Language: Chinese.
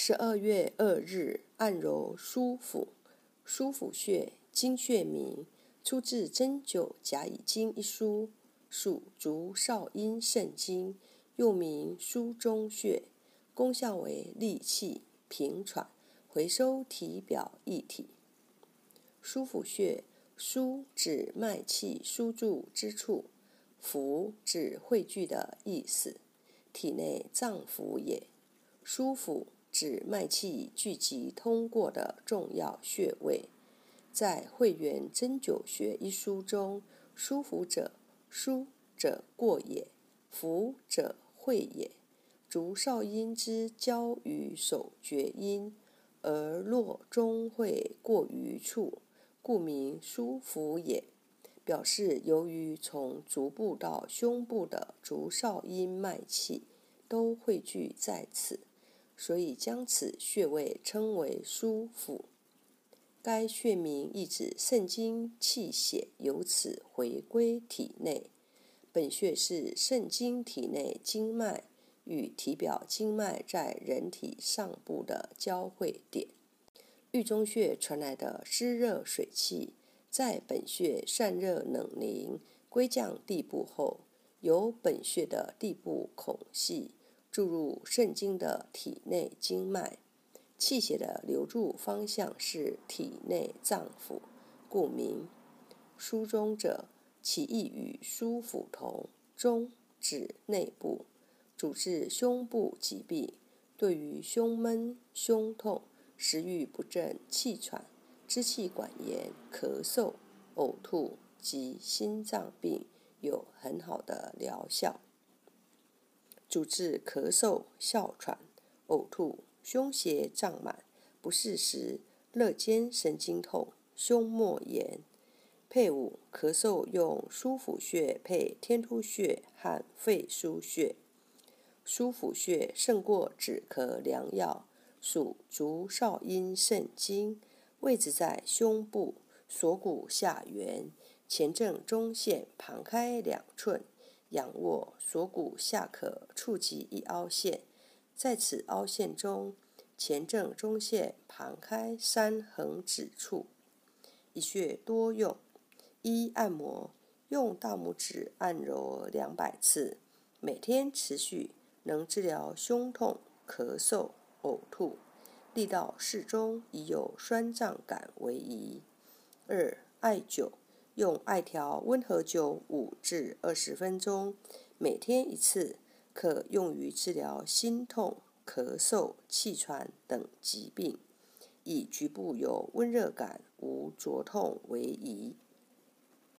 十二月二日，按揉舒腹。舒腹穴，经穴名，出自《针灸甲乙经》一书，属足少阴肾经，又名舒中穴。功效为利气、平喘、回收体表液体。舒腹穴，舒指脉气输注之处，腹指汇聚的意思，体内脏腑也。舒腹。指脉气聚集通过的重要穴位，在《会员针灸学》一书中，舒服者，舒者过也，服者会也。足少阴之交于手厥阴，而络中会过于处，故名舒服也。表示由于从足部到胸部的足少阴脉气都汇聚在此。所以将此穴位称为舒腹。该穴名意指肾精气血由此回归体内。本穴是肾经体内经脉与体表经脉在人体上部的交汇点。玉中穴传来的湿热水气，在本穴散热冷凝，归降地部后，由本穴的地部孔隙。注入肾经的体内经脉，气血的流注方向是体内脏腑，故名。疏中者，其意与疏腹同。中指内部，主治胸部疾病，对于胸闷、胸痛、食欲不振、气喘、支气管炎、咳嗽、呕吐及心脏病有很好的疗效。主治咳嗽、哮喘、呕吐、胸胁胀满、不适时、肋间神经痛、胸膜炎。配伍咳嗽用舒腹穴配天突穴和肺腧穴。舒腹穴胜过止咳良药，属足少阴肾经，位置在胸部锁骨下缘，前正中线旁开两寸。仰卧锁骨下可触及一凹陷，在此凹陷中，前正中线旁开三横指处。一穴多用：一、按摩，用大拇指按揉两百次，每天持续，能治疗胸痛、咳嗽、呕吐，力道适中，宜有酸胀感为宜。二、艾灸。用艾条温和灸五至二十分钟，每天一次，可用于治疗心痛、咳嗽、气喘等疾病，以局部有温热感、无灼痛为宜。